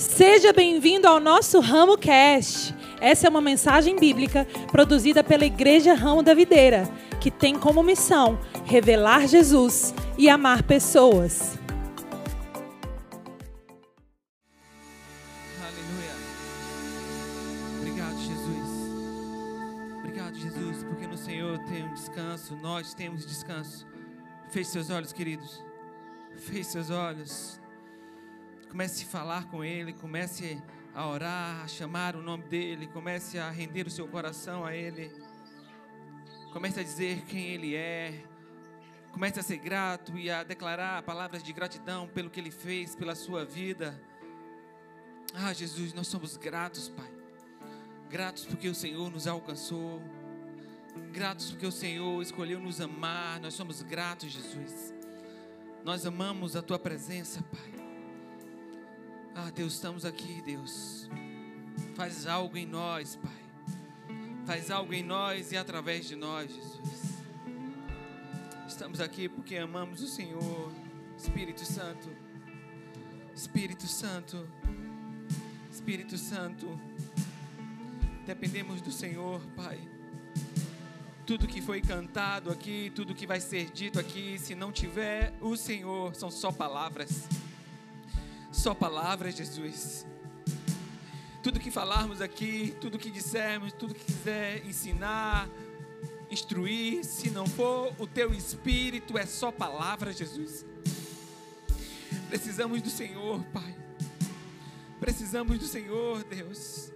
Seja bem-vindo ao nosso Ramo Cast. Essa é uma mensagem bíblica produzida pela Igreja Ramo da Videira, que tem como missão revelar Jesus e amar pessoas. Aleluia. Obrigado, Jesus. Obrigado, Jesus, porque no Senhor tem um descanso, nós temos descanso. Feche seus olhos, queridos. Feche seus olhos. Comece a falar com Ele, comece a orar, a chamar o nome dEle, comece a render o seu coração a Ele. Comece a dizer quem Ele é. Comece a ser grato e a declarar palavras de gratidão pelo que Ele fez, pela sua vida. Ah, Jesus, nós somos gratos, Pai. Gratos porque o Senhor nos alcançou. Gratos porque o Senhor escolheu nos amar. Nós somos gratos, Jesus. Nós amamos a Tua presença, Pai. Ah, Deus, estamos aqui, Deus. Faz algo em nós, Pai. Faz algo em nós e através de nós, Jesus. Estamos aqui porque amamos o Senhor. Espírito Santo. Espírito Santo. Espírito Santo. Dependemos do Senhor, Pai. Tudo que foi cantado aqui, tudo que vai ser dito aqui, se não tiver o Senhor, são só palavras. Só palavras, Jesus. Tudo que falarmos aqui, tudo que dissermos, tudo que quiser ensinar, instruir, se não for o teu espírito, é só palavra, Jesus. Precisamos do Senhor, Pai. Precisamos do Senhor, Deus.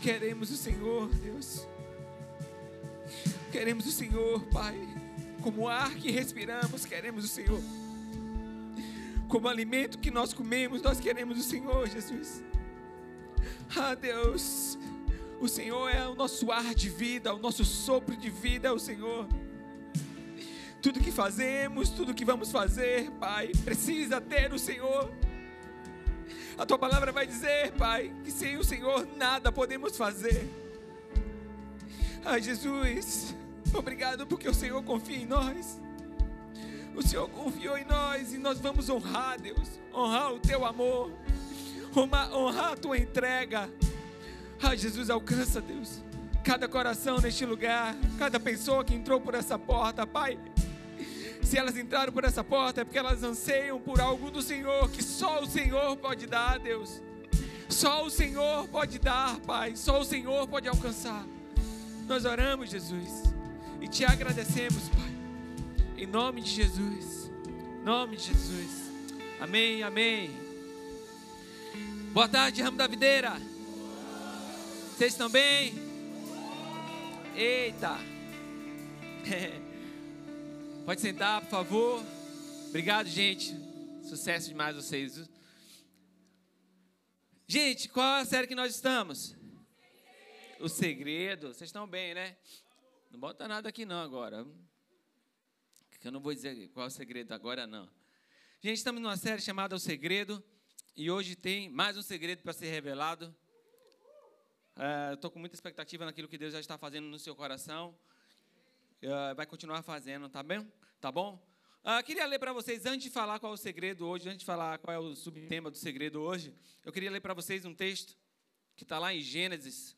Queremos o Senhor, Deus. Queremos o Senhor, Pai. Como ar que respiramos, queremos o Senhor. Como alimento que nós comemos, nós queremos o Senhor, Jesus. Ah, Deus. O Senhor é o nosso ar de vida, o nosso sopro de vida é o Senhor. Tudo que fazemos, tudo que vamos fazer, Pai, precisa ter o Senhor. A tua palavra vai dizer, Pai, que sem o Senhor nada podemos fazer. Ai, Jesus, obrigado porque o Senhor confia em nós. O Senhor confiou em nós e nós vamos honrar, Deus, honrar o teu amor, honrar a tua entrega. Ai, Jesus, alcança, Deus, cada coração neste lugar, cada pessoa que entrou por essa porta, Pai. Se elas entraram por essa porta é porque elas anseiam por algo do Senhor que só o Senhor pode dar, Deus. Só o Senhor pode dar, Pai. Só o Senhor pode alcançar. Nós oramos, Jesus, e te agradecemos, Pai. Em nome de Jesus. Em nome de Jesus. Amém, amém. Boa tarde, ramo da videira. Vocês estão bem? Eita. Pode sentar, por favor. Obrigado, gente. Sucesso demais vocês. Gente, qual é a série que nós estamos? O segredo. Vocês estão bem, né? Não bota nada aqui não agora. Que eu não vou dizer qual é o segredo agora não. Gente, estamos numa série chamada O Segredo e hoje tem mais um segredo para ser revelado. Uh, Estou com muita expectativa naquilo que Deus já está fazendo no seu coração. Uh, vai continuar fazendo, tá bem? Tá bom? Uh, queria ler para vocês, antes de falar qual é o segredo hoje, antes de falar qual é o subtema do segredo hoje, eu queria ler para vocês um texto que está lá em Gênesis.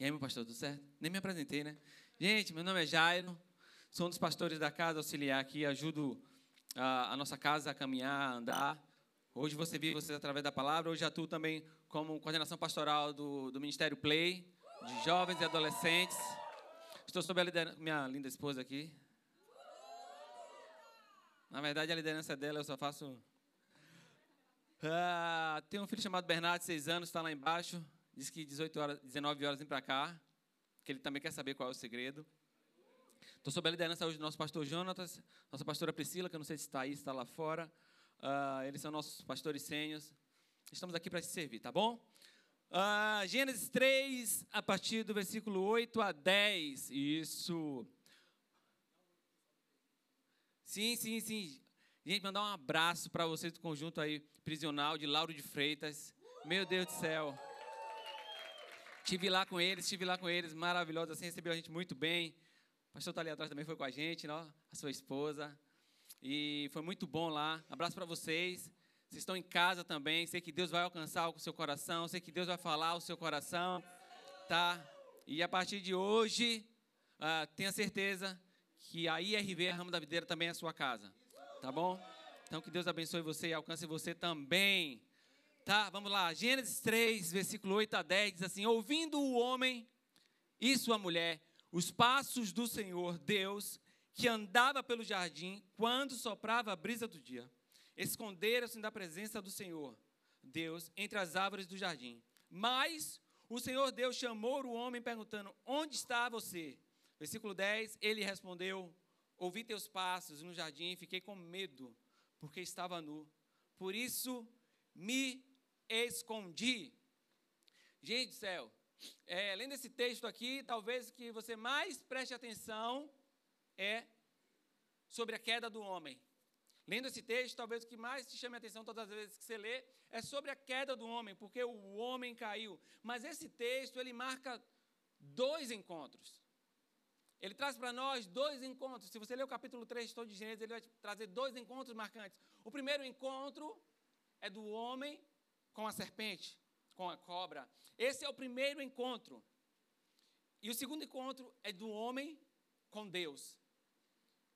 E aí, meu pastor, tudo certo? Nem me apresentei, né? Gente, meu nome é Jairo, sou um dos pastores da casa auxiliar aqui, ajudo a, a nossa casa a caminhar, a andar. Hoje você viu vocês através da palavra, hoje atuo também como coordenação pastoral do, do Ministério Play, de jovens e adolescentes. Estou sob a liderança, minha linda esposa aqui. Na verdade, a liderança dela eu só faço. Ah, tem um filho chamado Bernardo, 6 anos, está lá embaixo. Diz que 18 horas, 19 horas vem para cá. Que ele também quer saber qual é o segredo. Estou sob a liderança hoje do nosso pastor Jonatas, nossa pastora Priscila, que eu não sei se está aí, se está lá fora. Uh, eles são nossos pastores sênios. Estamos aqui para te servir, tá bom? Uh, Gênesis 3, a partir do versículo 8 a 10. Isso. Sim, sim, sim. Gente, mandar um abraço para vocês do conjunto aí, prisional de Lauro de Freitas. Meu Deus do céu. Estive lá com eles, estive lá com eles, maravilhoso, assim, recebeu a gente muito bem. Pastor está ali atrás também, foi com a gente, não? a sua esposa. E foi muito bom lá. Abraço para vocês. Vocês estão em casa também. Sei que Deus vai alcançar o seu coração. Sei que Deus vai falar o seu coração. Tá? E a partir de hoje, uh, tenha certeza que a IRV, Ramo da Videira, também é a sua casa. Tá bom? Então que Deus abençoe você e alcance você também. Tá? Vamos lá. Gênesis 3, versículo 8 a 10 diz assim: Ouvindo o homem e sua mulher os passos do Senhor Deus, que andava pelo jardim quando soprava a brisa do dia, esconderam-se da presença do Senhor Deus entre as árvores do jardim. Mas o Senhor Deus chamou o homem perguntando: Onde está você? Versículo 10, ele respondeu: Ouvi teus passos no jardim e fiquei com medo, porque estava nu. Por isso me escondi. Gente do céu, é, lendo esse texto aqui, talvez que você mais preste atenção é sobre a queda do homem. Lendo esse texto, talvez o que mais te chame a atenção todas as vezes que você lê é sobre a queda do homem, porque o homem caiu. Mas esse texto, ele marca dois encontros. Ele traz para nós dois encontros. Se você ler o capítulo 3 todo de Gênesis, ele vai trazer dois encontros marcantes. O primeiro encontro é do homem com a serpente, com a cobra. Esse é o primeiro encontro. E o segundo encontro é do homem com Deus.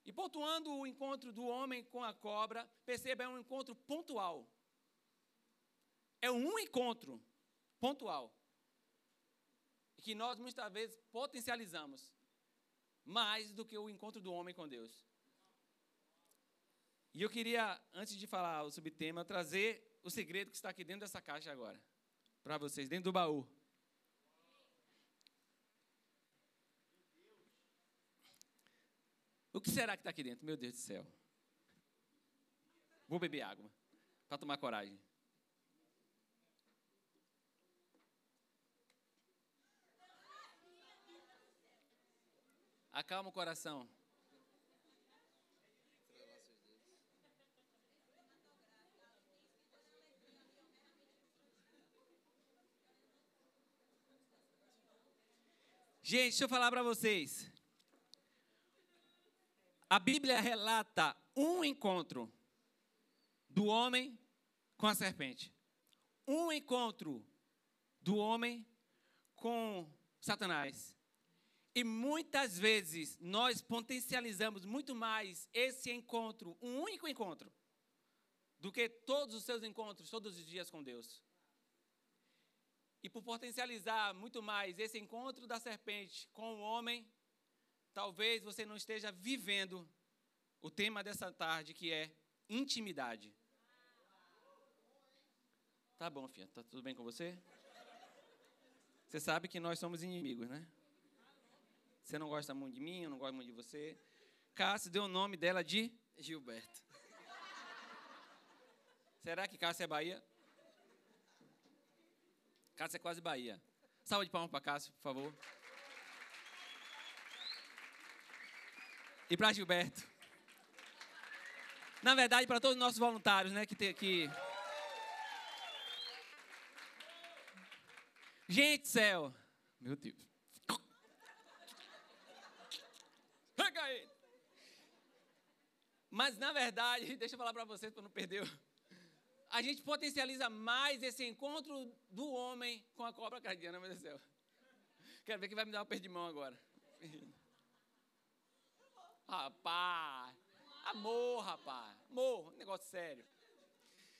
E pontuando o encontro do homem com a cobra, perceba, é um encontro pontual. É um encontro pontual. Que nós muitas vezes potencializamos mais do que o encontro do homem com Deus. E eu queria, antes de falar o subtema, trazer o segredo que está aqui dentro dessa caixa agora. Para vocês, dentro do baú. O que será que está aqui dentro? Meu Deus do céu. Vou beber água para tomar coragem. Acalma o coração. Gente, deixa eu falar para vocês. A Bíblia relata um encontro do homem com a serpente. Um encontro do homem com Satanás. E muitas vezes nós potencializamos muito mais esse encontro, um único encontro, do que todos os seus encontros, todos os dias com Deus. E por potencializar muito mais esse encontro da serpente com o homem, talvez você não esteja vivendo o tema dessa tarde, que é intimidade. Tá bom, filha, tá tudo bem com você? Você sabe que nós somos inimigos, né? Você não gosta muito de mim, eu não gosto muito de você. Cássio deu o nome dela de Gilberto. Será que Cássio é Bahia? Cássio é quase Bahia. Salva de palmas para Cássio, por favor. E para Gilberto. Na verdade, para todos os nossos voluntários, né, que tem aqui. Gente, céu. Meu Deus. Mas na verdade, deixa eu falar para vocês para não perder. A gente potencializa mais esse encontro do homem com a cobra cardiana, meu Deus do céu. Quero ver quem vai me dar um de mão agora. Rapaz, amor, rapaz, amor, negócio sério.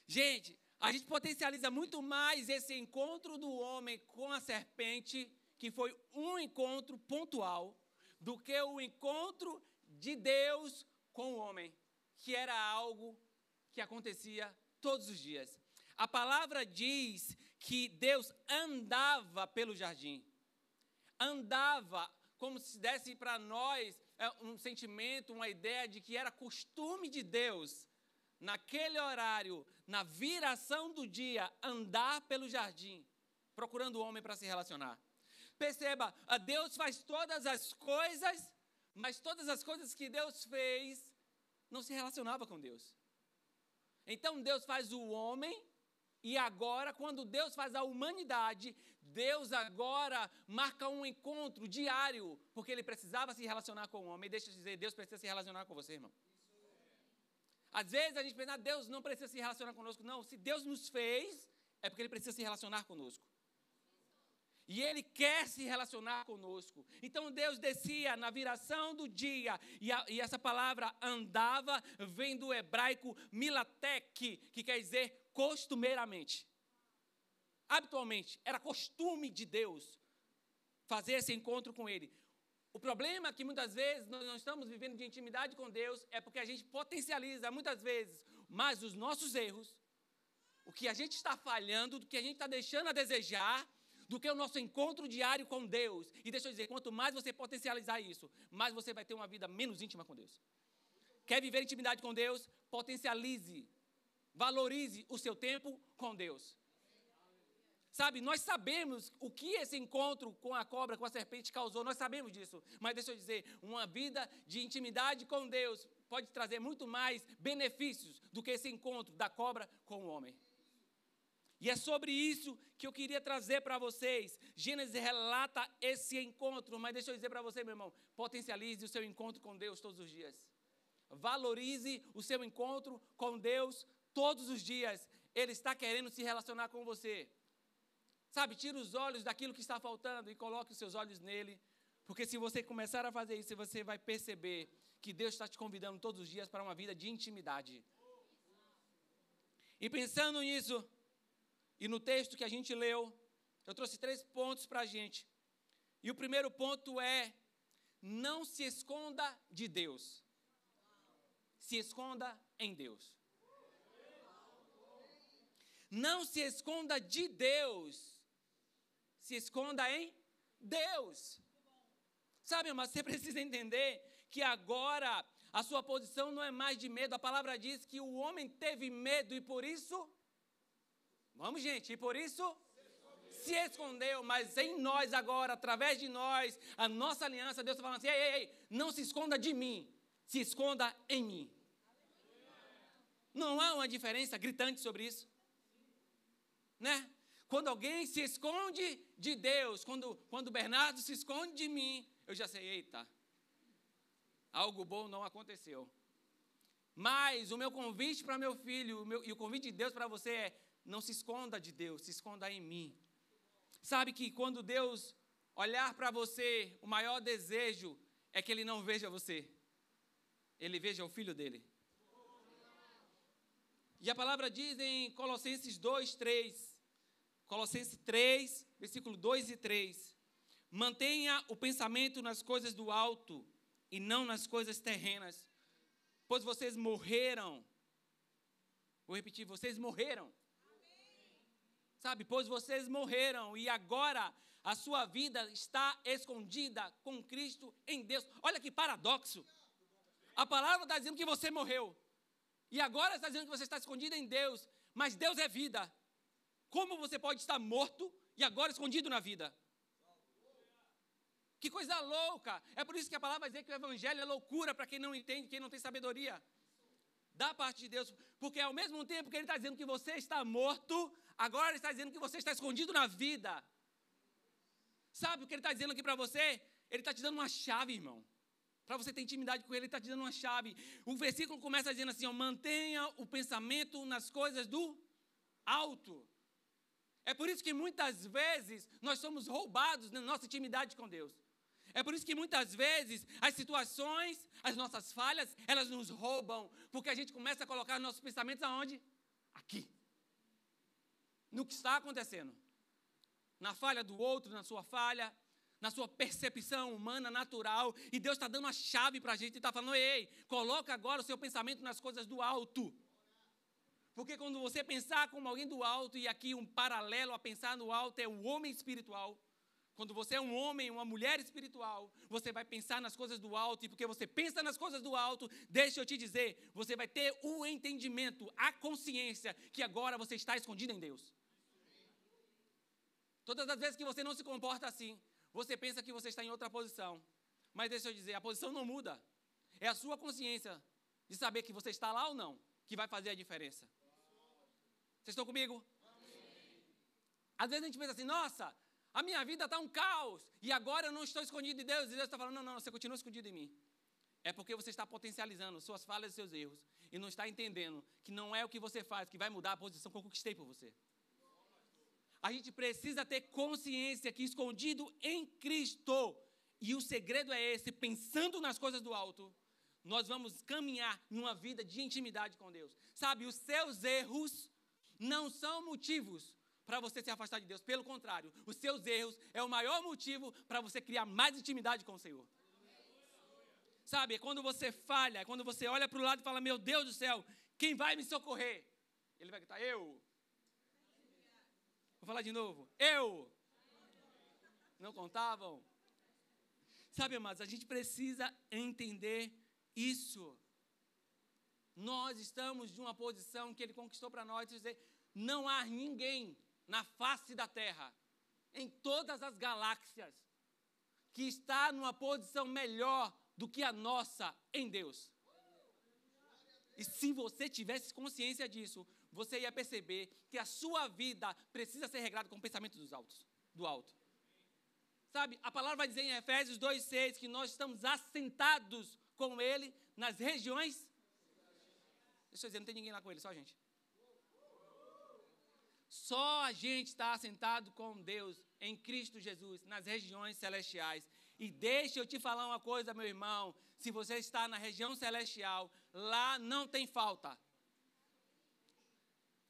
Gente, a gente potencializa muito mais esse encontro do homem com a serpente, que foi um encontro pontual, do que o encontro de Deus com o homem, que era algo que acontecia todos os dias. A palavra diz que Deus andava pelo jardim. Andava como se desse para nós é, um sentimento, uma ideia de que era costume de Deus, naquele horário, na viração do dia, andar pelo jardim, procurando o homem para se relacionar. Perceba, Deus faz todas as coisas, mas todas as coisas que Deus fez não se relacionava com Deus. Então Deus faz o homem e agora, quando Deus faz a humanidade, Deus agora marca um encontro diário, porque ele precisava se relacionar com o homem. Deixa eu dizer, Deus precisa se relacionar com você, irmão. Às vezes a gente pensa, ah, Deus não precisa se relacionar conosco. Não, se Deus nos fez, é porque Ele precisa se relacionar conosco. E Ele quer se relacionar conosco. Então Deus descia na viração do dia. E, a, e essa palavra andava vem do hebraico milatek, que quer dizer costumeiramente. Habitualmente. Era costume de Deus fazer esse encontro com Ele. O problema é que muitas vezes nós não estamos vivendo de intimidade com Deus é porque a gente potencializa muitas vezes mais os nossos erros, o que a gente está falhando, do que a gente está deixando a desejar, do que o nosso encontro diário com Deus. E deixa eu dizer, quanto mais você potencializar isso, mais você vai ter uma vida menos íntima com Deus. Quer viver intimidade com Deus? Potencialize, valorize o seu tempo com Deus. Sabe, nós sabemos o que esse encontro com a cobra, com a serpente causou, nós sabemos disso. Mas deixa eu dizer, uma vida de intimidade com Deus pode trazer muito mais benefícios do que esse encontro da cobra com o homem. E é sobre isso que eu queria trazer para vocês. Gênesis relata esse encontro, mas deixa eu dizer para você, meu irmão, potencialize o seu encontro com Deus todos os dias. Valorize o seu encontro com Deus todos os dias. Ele está querendo se relacionar com você. Sabe, tira os olhos daquilo que está faltando e coloque os seus olhos nele. Porque se você começar a fazer isso, você vai perceber que Deus está te convidando todos os dias para uma vida de intimidade. E pensando nisso, e no texto que a gente leu, eu trouxe três pontos para a gente. E o primeiro ponto é: não se esconda de Deus. Se esconda em Deus. Não se esconda de Deus se esconda em Deus. Sabe, mas você precisa entender que agora a sua posição não é mais de medo. A palavra diz que o homem teve medo e por isso. Vamos, gente, e por isso se escondeu, mas em nós agora, através de nós, a nossa aliança, Deus está falando assim: ei, ei, ei, não se esconda de mim, se esconda em mim. Não há uma diferença gritante sobre isso, né? Quando alguém se esconde de Deus, quando, quando Bernardo se esconde de mim, eu já sei, eita, algo bom não aconteceu. Mas o meu convite para meu filho meu, e o convite de Deus para você é: não se esconda de Deus, se esconda em mim. Sabe que quando Deus olhar para você, o maior desejo é que Ele não veja você, Ele veja o filho dele. E a palavra diz em Colossenses 2, 3: Colossenses 3, versículo 2 e 3. Mantenha o pensamento nas coisas do alto e não nas coisas terrenas, pois vocês morreram. Vou repetir, vocês morreram. Sabe, pois vocês morreram e agora a sua vida está escondida com Cristo em Deus. Olha que paradoxo. A palavra está dizendo que você morreu. E agora está dizendo que você está escondido em Deus. Mas Deus é vida. Como você pode estar morto e agora escondido na vida? Que coisa louca! É por isso que a palavra vai dizer que o evangelho é loucura para quem não entende, quem não tem sabedoria. Da parte de Deus, porque ao mesmo tempo que Ele está dizendo que você está morto, agora Ele está dizendo que você está escondido na vida. Sabe o que Ele está dizendo aqui para você? Ele está te dando uma chave, irmão. Para você ter intimidade com Ele, Ele está te dando uma chave. O versículo começa dizendo assim: ó, mantenha o pensamento nas coisas do alto. É por isso que muitas vezes nós somos roubados na nossa intimidade com Deus. É por isso que muitas vezes as situações, as nossas falhas, elas nos roubam, porque a gente começa a colocar nossos pensamentos aonde? Aqui. No que está acontecendo. Na falha do outro, na sua falha, na sua percepção humana natural, e Deus está dando a chave para a gente e está falando: ei, coloca agora o seu pensamento nas coisas do alto. Porque quando você pensar como alguém do alto, e aqui um paralelo a pensar no alto é o homem espiritual. Quando você é um homem, uma mulher espiritual, você vai pensar nas coisas do alto, e porque você pensa nas coisas do alto, deixa eu te dizer, você vai ter o entendimento, a consciência que agora você está escondido em Deus. Todas as vezes que você não se comporta assim, você pensa que você está em outra posição. Mas deixa eu dizer, a posição não muda. É a sua consciência de saber que você está lá ou não que vai fazer a diferença. Vocês estão comigo? Amém. Às vezes a gente pensa assim, nossa, a minha vida está um caos, e agora eu não estou escondido de Deus, e Deus está falando, não, não, você continua escondido em mim. é porque você está potencializando suas falhas e seus erros e não está entendendo que não é o que você faz que vai mudar a posição que eu conquistei por você. A gente precisa ter consciência que escondido em Cristo, e o segredo é esse, pensando nas coisas do alto, nós vamos caminhar numa vida de intimidade com Deus. Sabe, os seus erros não são motivos para você se afastar de Deus. Pelo contrário, os seus erros é o maior motivo para você criar mais intimidade com o Senhor. Sabe, quando você falha, quando você olha para o lado e fala: Meu Deus do céu, quem vai me socorrer? Ele vai gritar: Eu. Vou falar de novo: Eu. Não contavam? Sabe, amados, a gente precisa entender isso. Nós estamos de uma posição que Ele conquistou para nós, dizer, não há ninguém na face da terra, em todas as galáxias, que está numa posição melhor do que a nossa em Deus. E se você tivesse consciência disso, você ia perceber que a sua vida precisa ser regrada com o pensamento dos altos, do alto. Sabe, a palavra vai dizer em Efésios 2,6 que nós estamos assentados com Ele nas regiões. Deixa eu dizer, não tem ninguém lá com Ele, só a gente. Só a gente está assentado com Deus em Cristo Jesus, nas regiões celestiais. E deixa eu te falar uma coisa, meu irmão. Se você está na região celestial, lá não tem falta.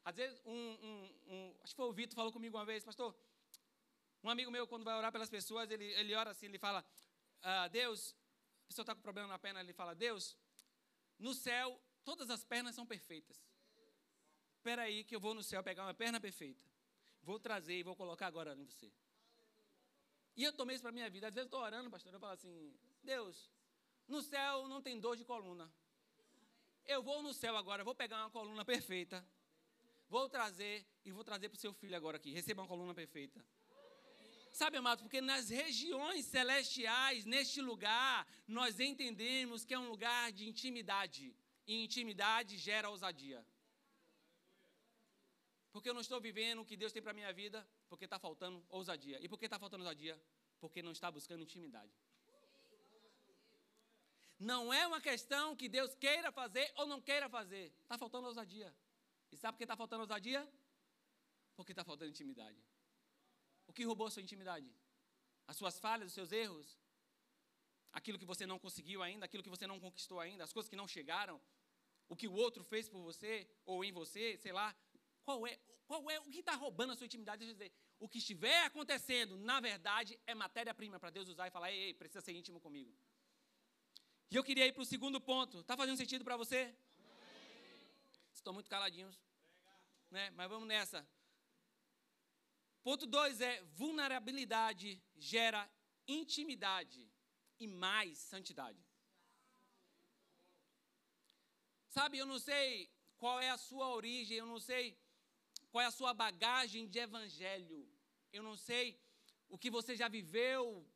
Às vezes, um, um, um, acho que foi o Vitor falou comigo uma vez, pastor. Um amigo meu, quando vai orar pelas pessoas, ele, ele ora assim, ele fala, ah, Deus, a pessoa está com problema na perna, ele fala, Deus, no céu, todas as pernas são perfeitas. Espera aí que eu vou no céu pegar uma perna perfeita. Vou trazer e vou colocar agora em você. E eu tomei isso para minha vida. Às vezes estou orando, pastor, eu falo assim, Deus, no céu não tem dor de coluna. Eu vou no céu agora, vou pegar uma coluna perfeita. Vou trazer e vou trazer para o seu filho agora aqui. Receba uma coluna perfeita. Sabe, amados, porque nas regiões celestiais, neste lugar, nós entendemos que é um lugar de intimidade. E intimidade gera ousadia. Porque eu não estou vivendo o que Deus tem para a minha vida, porque está faltando ousadia. E por que está faltando ousadia? Porque não está buscando intimidade. Não é uma questão que Deus queira fazer ou não queira fazer. Está faltando ousadia. E sabe por que está faltando ousadia? Porque está faltando intimidade. O que roubou a sua intimidade? As suas falhas, os seus erros? Aquilo que você não conseguiu ainda, aquilo que você não conquistou ainda, as coisas que não chegaram, o que o outro fez por você ou em você, sei lá. Qual é, qual é o que está roubando a sua intimidade? Deixa eu dizer, o que estiver acontecendo, na verdade, é matéria-prima para Deus usar e falar: ei, ei, precisa ser íntimo comigo. E eu queria ir para o segundo ponto. Está fazendo sentido para você? Estão muito caladinhos. Né? Mas vamos nessa. Ponto 2 é: vulnerabilidade gera intimidade e mais santidade. Sabe, eu não sei qual é a sua origem, eu não sei qual é a sua bagagem de evangelho, eu não sei o que você já viveu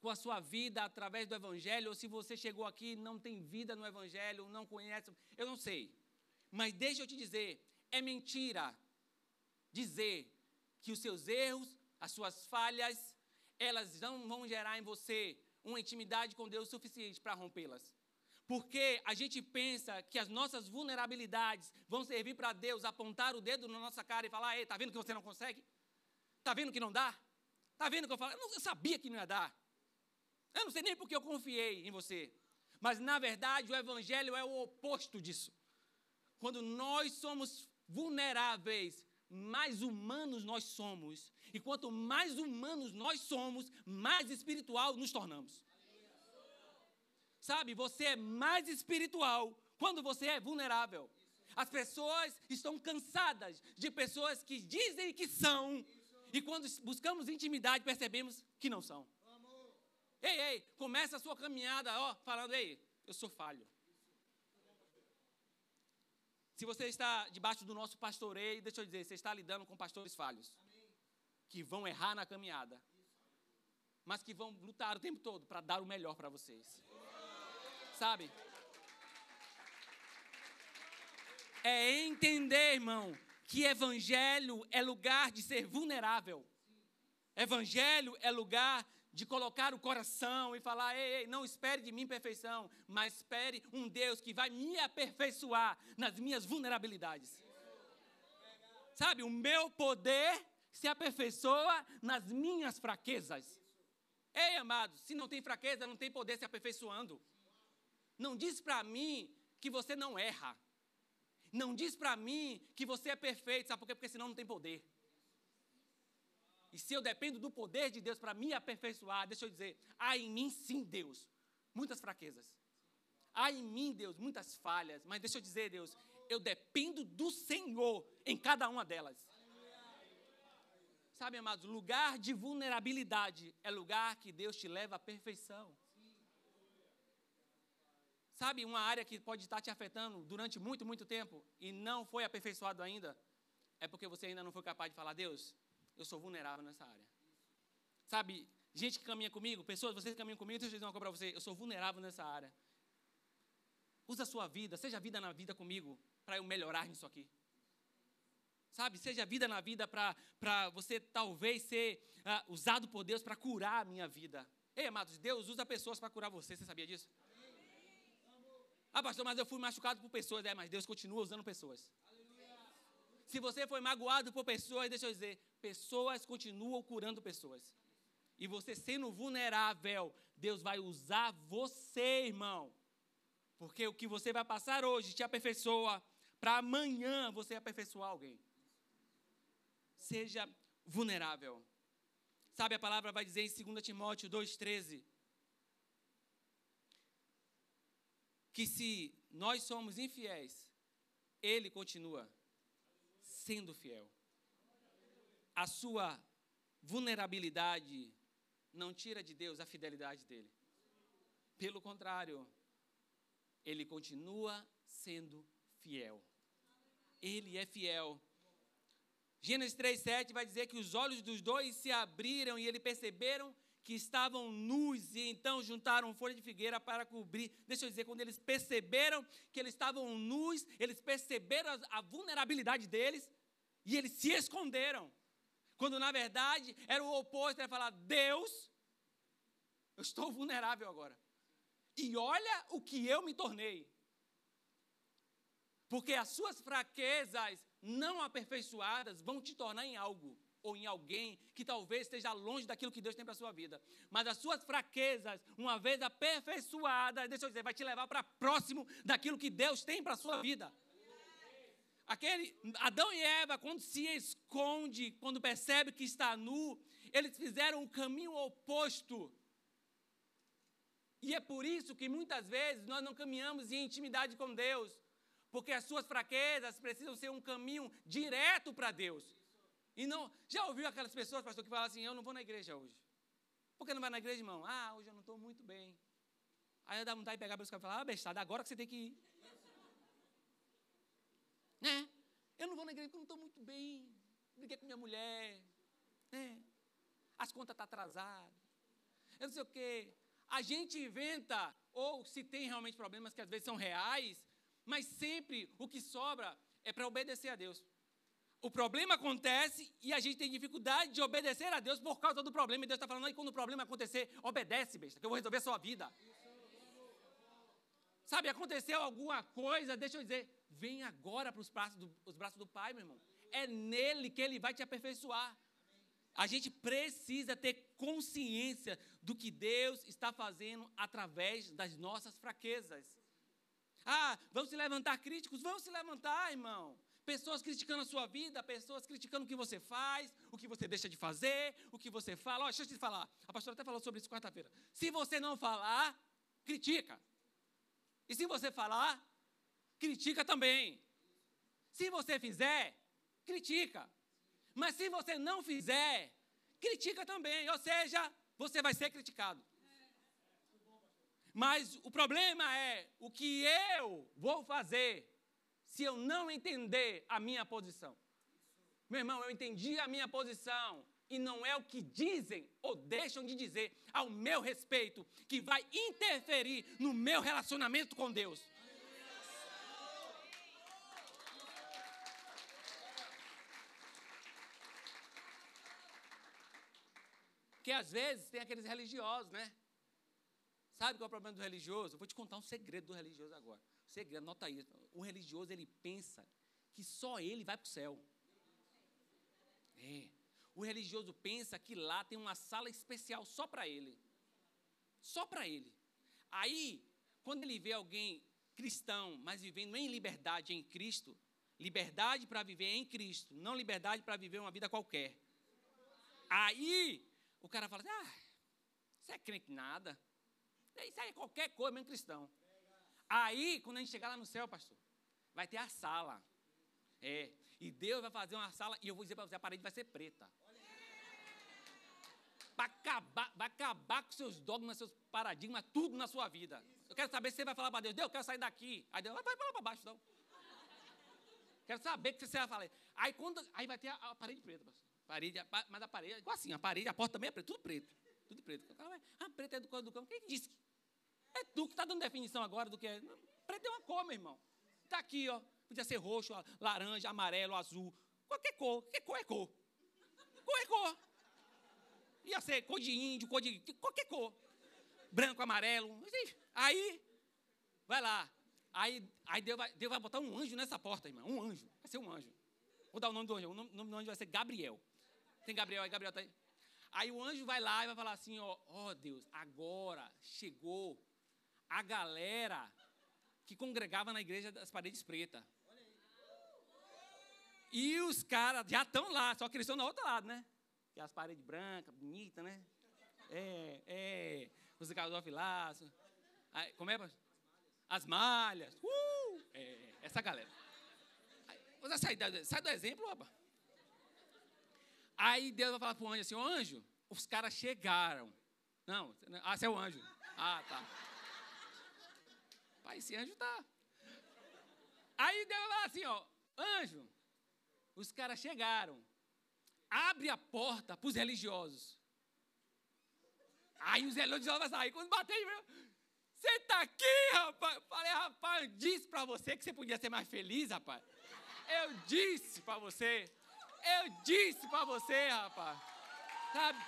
com a sua vida através do evangelho, ou se você chegou aqui e não tem vida no evangelho, não conhece, eu não sei. Mas deixa eu te dizer, é mentira dizer que os seus erros, as suas falhas, elas não vão gerar em você uma intimidade com Deus suficiente para rompê-las. Porque a gente pensa que as nossas vulnerabilidades vão servir para Deus apontar o dedo na nossa cara e falar: Ei, tá vendo que você não consegue? Tá vendo que não dá? Tá vendo que eu falo? Eu, não, eu sabia que não ia dar. Eu não sei nem porque eu confiei em você. Mas, na verdade, o Evangelho é o oposto disso. Quando nós somos vulneráveis, mais humanos nós somos. E quanto mais humanos nós somos, mais espiritual nos tornamos. Sabe, você é mais espiritual quando você é vulnerável. As pessoas estão cansadas de pessoas que dizem que são, e quando buscamos intimidade, percebemos que não são. Ei, ei, começa a sua caminhada, ó, falando, ei, eu sou falho. Se você está debaixo do nosso pastoreio, deixa eu dizer, você está lidando com pastores falhos. Que vão errar na caminhada. Mas que vão lutar o tempo todo para dar o melhor para vocês sabe? É entender, irmão, que evangelho é lugar de ser vulnerável. Evangelho é lugar de colocar o coração e falar: ei, ei, não espere de mim perfeição, mas espere um Deus que vai me aperfeiçoar nas minhas vulnerabilidades. Sabe, o meu poder se aperfeiçoa nas minhas fraquezas. Ei, amados, se não tem fraqueza, não tem poder se aperfeiçoando. Não diz para mim que você não erra. Não diz para mim que você é perfeito, sabe por quê? Porque senão não tem poder. E se eu dependo do poder de Deus para me aperfeiçoar, deixa eu dizer, há em mim sim, Deus, muitas fraquezas. Há em mim, Deus, muitas falhas. Mas deixa eu dizer, Deus, eu dependo do Senhor em cada uma delas. Sabe, amados, lugar de vulnerabilidade é lugar que Deus te leva à perfeição. Sabe, uma área que pode estar te afetando durante muito, muito tempo e não foi aperfeiçoado ainda, é porque você ainda não foi capaz de falar, Deus, eu sou vulnerável nessa área. Sabe, gente que caminha comigo, pessoas, vocês que caminham comigo, deixa eu dizer uma coisa para você, eu sou vulnerável nessa área. Usa a sua vida, seja vida na vida comigo, para eu melhorar nisso aqui. Sabe, seja vida na vida para você talvez ser uh, usado por Deus para curar a minha vida. Ei, amados, Deus usa pessoas para curar você, você sabia disso? Ah, pastor, mas eu fui machucado por pessoas. É, mas Deus continua usando pessoas. Se você foi magoado por pessoas, deixa eu dizer, pessoas continuam curando pessoas. E você sendo vulnerável, Deus vai usar você, irmão. Porque o que você vai passar hoje te aperfeiçoa para amanhã você aperfeiçoar alguém. Seja vulnerável. Sabe, a palavra vai dizer em 2 Timóteo 2,13 que se nós somos infiéis, Ele continua sendo fiel. A sua vulnerabilidade não tira de Deus a fidelidade dele. Pelo contrário, ele continua sendo fiel. Ele é fiel. Gênesis 3,7 vai dizer que os olhos dos dois se abriram e eles perceberam que estavam nus e então juntaram folha de figueira para cobrir. Deixa eu dizer, quando eles perceberam que eles estavam nus, eles perceberam a, vulnerabilidade deles e eles se esconderam. Quando na verdade era o oposto, era falar: Deus, eu estou vulnerável agora. E olha o que eu me tornei. Porque as suas fraquezas não aperfeiçoadas vão te tornar em algo ou em alguém que talvez esteja longe daquilo que Deus tem para a sua vida. Mas as suas fraquezas, uma vez aperfeiçoadas, deixa eu dizer, vai te levar para próximo daquilo que Deus tem para a sua vida. Aquele Adão e Eva, quando se esconde, quando percebe que está nu, eles fizeram o caminho oposto. E é por isso que muitas vezes nós não caminhamos em intimidade com Deus, porque as suas fraquezas precisam ser um caminho direto para Deus. E não, já ouviu aquelas pessoas, pastor, que falam assim: "Eu não vou na igreja hoje". Por que não vai na igreja, irmão? Ah, hoje eu não estou muito bem. Aí dá vontade de pegar os caras e falar: "Ah, bestada, agora que você tem que ir". Né? Eu não vou na igreja porque eu não estou muito bem. Briguei com minha mulher. Né? As contas estão tá atrasadas. Eu não sei o quê. A gente inventa, ou se tem realmente problemas que às vezes são reais, mas sempre o que sobra é para obedecer a Deus. O problema acontece e a gente tem dificuldade de obedecer a Deus por causa do problema. E Deus está falando, aí quando o problema acontecer, obedece, besta, que eu vou resolver a sua vida. Sabe, aconteceu alguma coisa, deixa eu dizer, vem agora para os braços, do, os braços do Pai, meu irmão. É nele que ele vai te aperfeiçoar. A gente precisa ter consciência do que Deus está fazendo através das nossas fraquezas. Ah, vamos se levantar críticos? Vamos se levantar, irmão. Pessoas criticando a sua vida, pessoas criticando o que você faz, o que você deixa de fazer, o que você fala. Olha, deixa eu te falar. A pastora até falou sobre isso quarta-feira. Se você não falar, critica. E se você falar, critica também. Se você fizer, critica. Mas se você não fizer, critica também. Ou seja, você vai ser criticado. Mas o problema é o que eu vou fazer se eu não entender a minha posição. Meu irmão, eu entendi a minha posição e não é o que dizem ou deixam de dizer ao meu respeito que vai interferir no meu relacionamento com Deus. Porque às vezes tem aqueles religiosos, né? Sabe qual é o problema do religioso? Eu vou te contar um segredo do religioso agora. Segredo, anota aí. O religioso, ele pensa que só ele vai para o céu. É. O religioso pensa que lá tem uma sala especial só para ele. Só para ele. Aí, quando ele vê alguém cristão, mas vivendo em liberdade em Cristo, liberdade para viver em Cristo, não liberdade para viver uma vida qualquer. Aí, o cara fala assim: ah, você é crente nada. Isso é qualquer coisa, mesmo cristão. Aí, quando a gente chegar lá no céu, pastor, vai ter a sala. É. E Deus vai fazer uma sala, e eu vou dizer para você: a parede vai ser preta. Vai acabar, vai acabar com seus dogmas, seus paradigmas, tudo na sua vida. Eu quero saber se você vai falar para Deus: Deus, eu quero sair daqui. Aí Deus vai falar para baixo, não. Quero saber o que você vai falar. Aí, quando, aí vai ter a, a parede preta, pastor. Parede, mas a parede, igual assim, a parede, a porta também é preta, tudo preto. Tudo preto. Ah, preto é do do cão. Quem disse? É tu que está dando definição agora do que é. Preto é uma cor, meu irmão. Está aqui, ó. Podia ser roxo, laranja, amarelo, azul. Qualquer cor. Qualquer cor é cor. Cor é cor. Ia ser cor de índio, cor de. qualquer cor. Branco, amarelo. Aí, vai lá. Aí, aí Deus, vai, Deus vai botar um anjo nessa porta, irmão. Um anjo. Vai ser um anjo. Vou dar o nome do anjo. O nome, do anjo vai ser Gabriel. Tem Gabriel aí, Gabriel tá aí. Aí o anjo vai lá e vai falar assim, ó, ó oh, Deus, agora chegou a galera que congregava na igreja das paredes pretas. E os caras já estão lá, só que eles estão no outro lado, né? Que as paredes brancas, bonitas, né? É, é. Os caldos laço. Como é? As malhas. Uh! É, essa galera. Você sai, sai do exemplo, opa. Aí Deus vai falar para o anjo assim: Ô anjo, os caras chegaram. Não, ah, você é o anjo. Ah, tá. Pai, esse anjo tá. Aí Deus vai assim: ó, anjo, os caras chegaram. Abre a porta para os religiosos. Aí os religiosos vão sair. Quando bater, você está aqui, rapaz. Falei, rapaz, eu disse para você que você podia ser mais feliz, rapaz. Eu disse para você. Eu disse para você, rapaz. Sabe?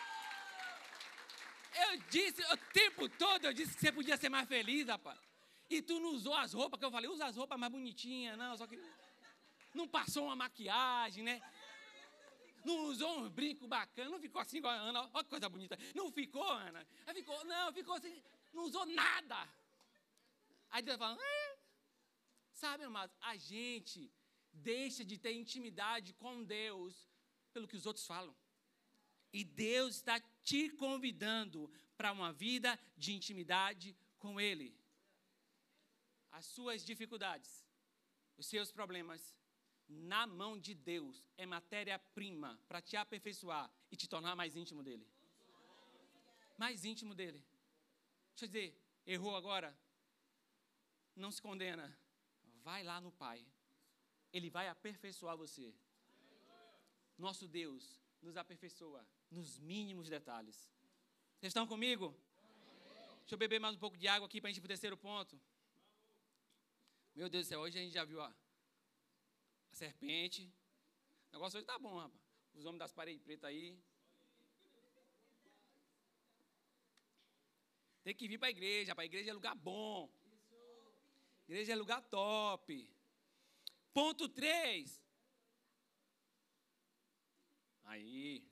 Eu disse, o tempo todo eu disse que você podia ser mais feliz, rapaz. E tu não usou as roupas que eu falei, usa as roupas mais bonitinhas, não, só que não passou uma maquiagem, né? Não usou um brinco bacana, não ficou assim igual a Ana, olha que coisa bonita. Não ficou, Ana? Ficou, não, ficou assim, não usou nada. Aí Deus fala, eh. sabe, amados, a gente deixa de ter intimidade com Deus pelo que os outros falam. E Deus está te convidando para uma vida de intimidade com Ele. As suas dificuldades, os seus problemas, na mão de Deus, é matéria-prima para te aperfeiçoar e te tornar mais íntimo dele. Mais íntimo dele. Deixa eu dizer, errou agora? Não se condena. Vai lá no Pai. Ele vai aperfeiçoar você. Nosso Deus nos aperfeiçoa nos mínimos detalhes. Vocês estão comigo? Deixa eu beber mais um pouco de água aqui para a gente ir para o terceiro ponto. Meu Deus do céu, hoje a gente já viu ó, a serpente. O negócio hoje tá bom, rapaz. Os homens das paredes pretas aí. Tem que vir para a igreja, para a igreja é lugar bom. Igreja é lugar top. Ponto 3. Aí.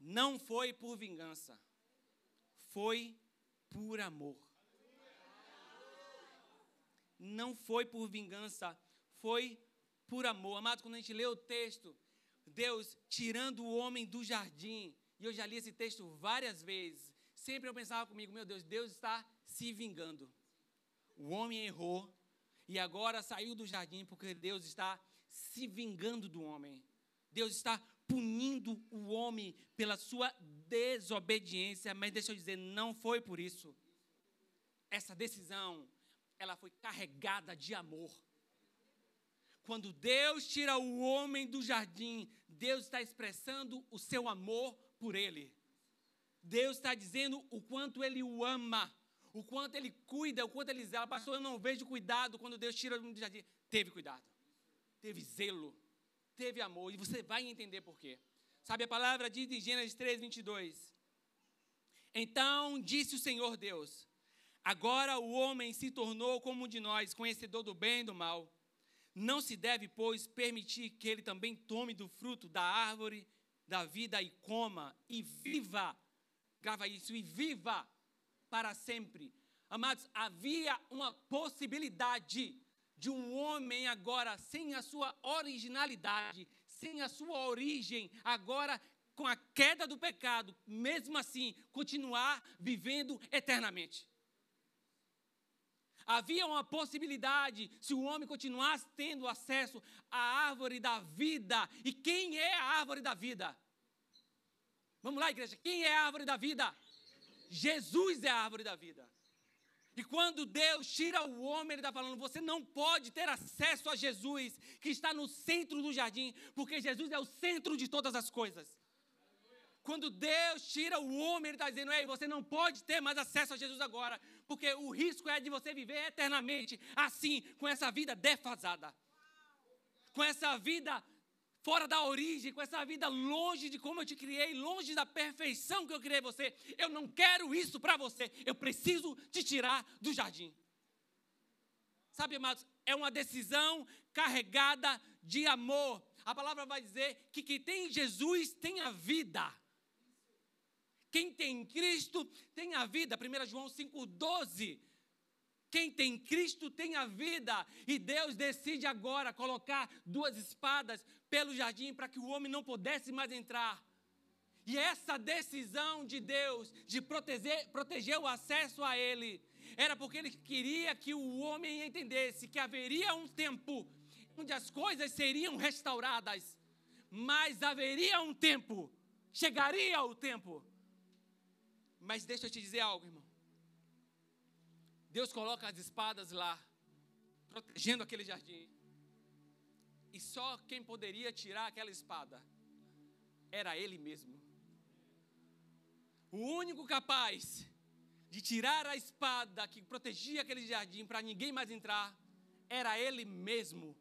Não foi por vingança. Foi por amor. Não foi por vingança, foi por amor. Amado, quando a gente lê o texto, Deus tirando o homem do jardim, e eu já li esse texto várias vezes, sempre eu pensava comigo, meu Deus, Deus está se vingando. O homem errou, e agora saiu do jardim porque Deus está se vingando do homem. Deus está punindo o homem pela sua desobediência, mas deixa eu dizer, não foi por isso. Essa decisão, ela foi carregada de amor. Quando Deus tira o homem do jardim, Deus está expressando o seu amor por ele. Deus está dizendo o quanto ele o ama o quanto ele cuida, o quanto ele zela. Pastor, eu não vejo cuidado quando Deus tira do jardim. Teve cuidado, teve zelo, teve amor, e você vai entender por quê. Sabe, a palavra diz em Gênesis 3, 22, Então disse o Senhor Deus: Agora o homem se tornou como um de nós, conhecedor do bem e do mal. Não se deve, pois, permitir que ele também tome do fruto da árvore da vida e coma e viva. Grava isso, e viva para sempre. Amados, havia uma possibilidade de um homem agora sem a sua originalidade, sem a sua origem, agora com a queda do pecado, mesmo assim, continuar vivendo eternamente. Havia uma possibilidade, se o homem continuasse tendo acesso à árvore da vida. E quem é a árvore da vida? Vamos lá, igreja. Quem é a árvore da vida? Jesus é a árvore da vida. E quando Deus tira o homem, Ele está falando: você não pode ter acesso a Jesus, que está no centro do jardim, porque Jesus é o centro de todas as coisas. Quando Deus tira o homem, Ele está dizendo: Ei, você não pode ter mais acesso a Jesus agora, porque o risco é de você viver eternamente assim, com essa vida defasada, com essa vida fora da origem, com essa vida longe de como eu te criei, longe da perfeição que eu criei você. Eu não quero isso para você. Eu preciso te tirar do jardim. Sabe, amados, é uma decisão carregada de amor. A palavra vai dizer que quem tem Jesus tem a vida. Quem tem Cristo tem a vida. 1 João 5,12. Quem tem Cristo tem a vida. E Deus decide agora colocar duas espadas pelo jardim para que o homem não pudesse mais entrar. E essa decisão de Deus de proteger, proteger o acesso a Ele era porque Ele queria que o homem entendesse que haveria um tempo onde as coisas seriam restauradas, mas haveria um tempo, chegaria o tempo mas deixa eu te dizer algo, irmão. Deus coloca as espadas lá, protegendo aquele jardim. E só quem poderia tirar aquela espada era Ele mesmo. O único capaz de tirar a espada que protegia aquele jardim para ninguém mais entrar era Ele mesmo.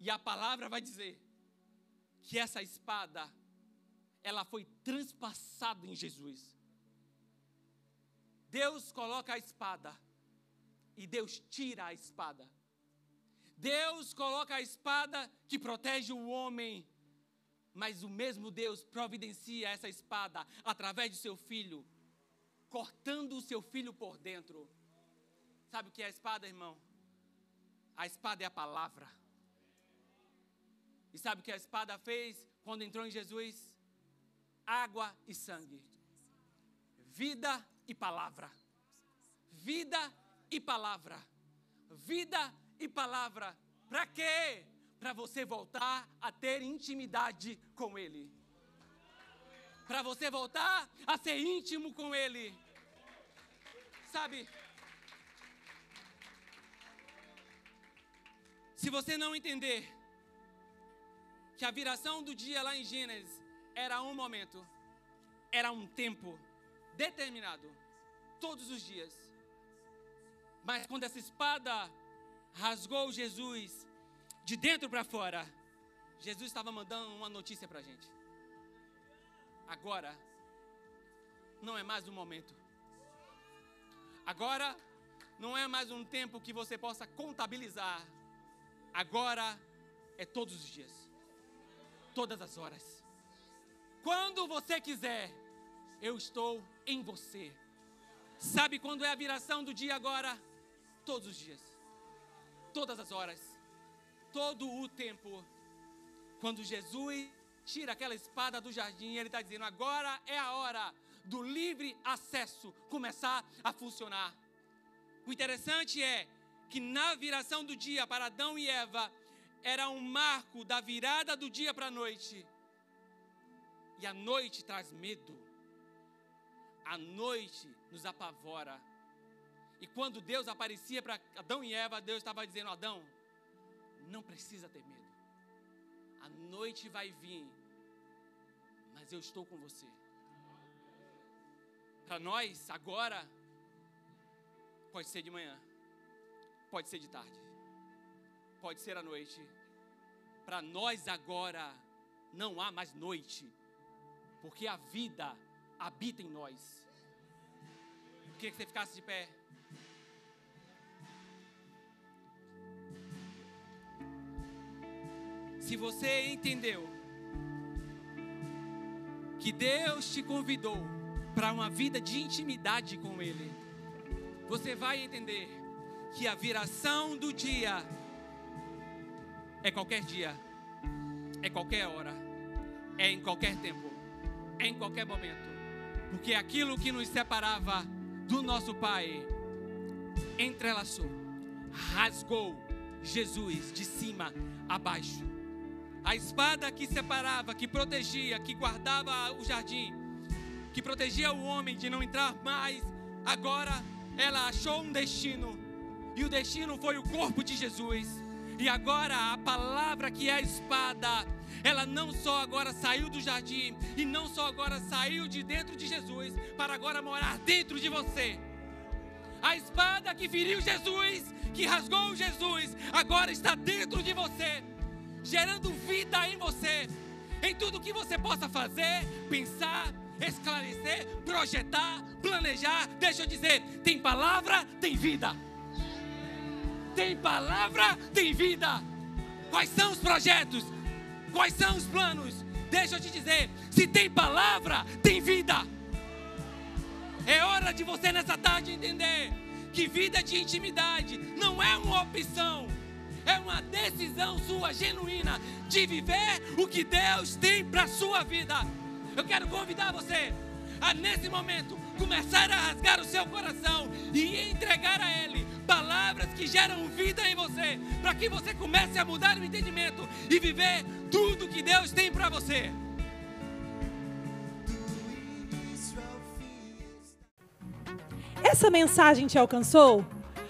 E a palavra vai dizer que essa espada ela foi transpassada em Jesus. Deus coloca a espada e Deus tira a espada. Deus coloca a espada que protege o homem, mas o mesmo Deus providencia essa espada através de seu filho, cortando o seu filho por dentro. Sabe o que é a espada, irmão? A espada é a palavra. E sabe o que a espada fez quando entrou em Jesus? Água e sangue. Vida e palavra. Vida e palavra. Vida e palavra. Para quê? Para você voltar a ter intimidade com Ele. Para você voltar a ser íntimo com Ele. Sabe? Se você não entender que a viração do dia lá em Gênesis era um momento, era um tempo determinado, todos os dias. Mas quando essa espada rasgou Jesus de dentro para fora, Jesus estava mandando uma notícia para a gente. Agora, não é mais um momento. Agora, não é mais um tempo que você possa contabilizar. Agora é todos os dias, todas as horas. Quando você quiser, eu estou em você. Sabe quando é a viração do dia agora? Todos os dias, todas as horas, todo o tempo. Quando Jesus tira aquela espada do jardim, ele está dizendo: agora é a hora do livre acesso começar a funcionar. O interessante é que na viração do dia para Adão e Eva, era um marco da virada do dia para a noite. E a noite traz medo a noite nos apavora. E quando Deus aparecia para Adão e Eva, Deus estava dizendo: Adão, não precisa ter medo. A noite vai vir, mas eu estou com você. Para nós, agora, pode ser de manhã, pode ser de tarde, pode ser à noite. Para nós, agora, não há mais noite, porque a vida habita em nós. Eu queria que você ficasse de pé. Se você entendeu que Deus te convidou para uma vida de intimidade com Ele, você vai entender que a viração do dia é qualquer dia, é qualquer hora, é em qualquer tempo, é em qualquer momento, porque aquilo que nos separava do nosso Pai entrelaçou, rasgou Jesus de cima a baixo. A espada que separava, que protegia, que guardava o jardim, que protegia o homem de não entrar mais, agora ela achou um destino. E o destino foi o corpo de Jesus. E agora a palavra que é a espada, ela não só agora saiu do jardim e não só agora saiu de dentro de Jesus para agora morar dentro de você. A espada que feriu Jesus, que rasgou Jesus, agora está dentro de você, gerando vida em você, em tudo que você possa fazer, pensar, esclarecer, projetar, planejar. Deixa eu dizer: tem palavra, tem vida. Tem palavra, tem vida. Quais são os projetos? Quais são os planos? Deixa eu te dizer: se tem palavra, tem vida. É hora de você nessa tarde entender que vida de intimidade não é uma opção, é uma decisão sua genuína de viver o que Deus tem para sua vida. Eu quero convidar você a nesse momento começar a rasgar o seu coração e entregar a Ele palavras que geram vida em você, para que você comece a mudar o entendimento e viver tudo que Deus tem para você. Essa mensagem te alcançou?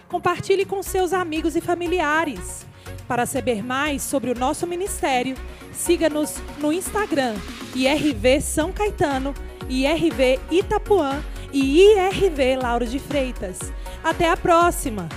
Compartilhe com seus amigos e familiares. Para saber mais sobre o nosso ministério, siga-nos no Instagram, IRV São Caetano, Itapuã e IRV Lauro de Freitas. Até a próxima!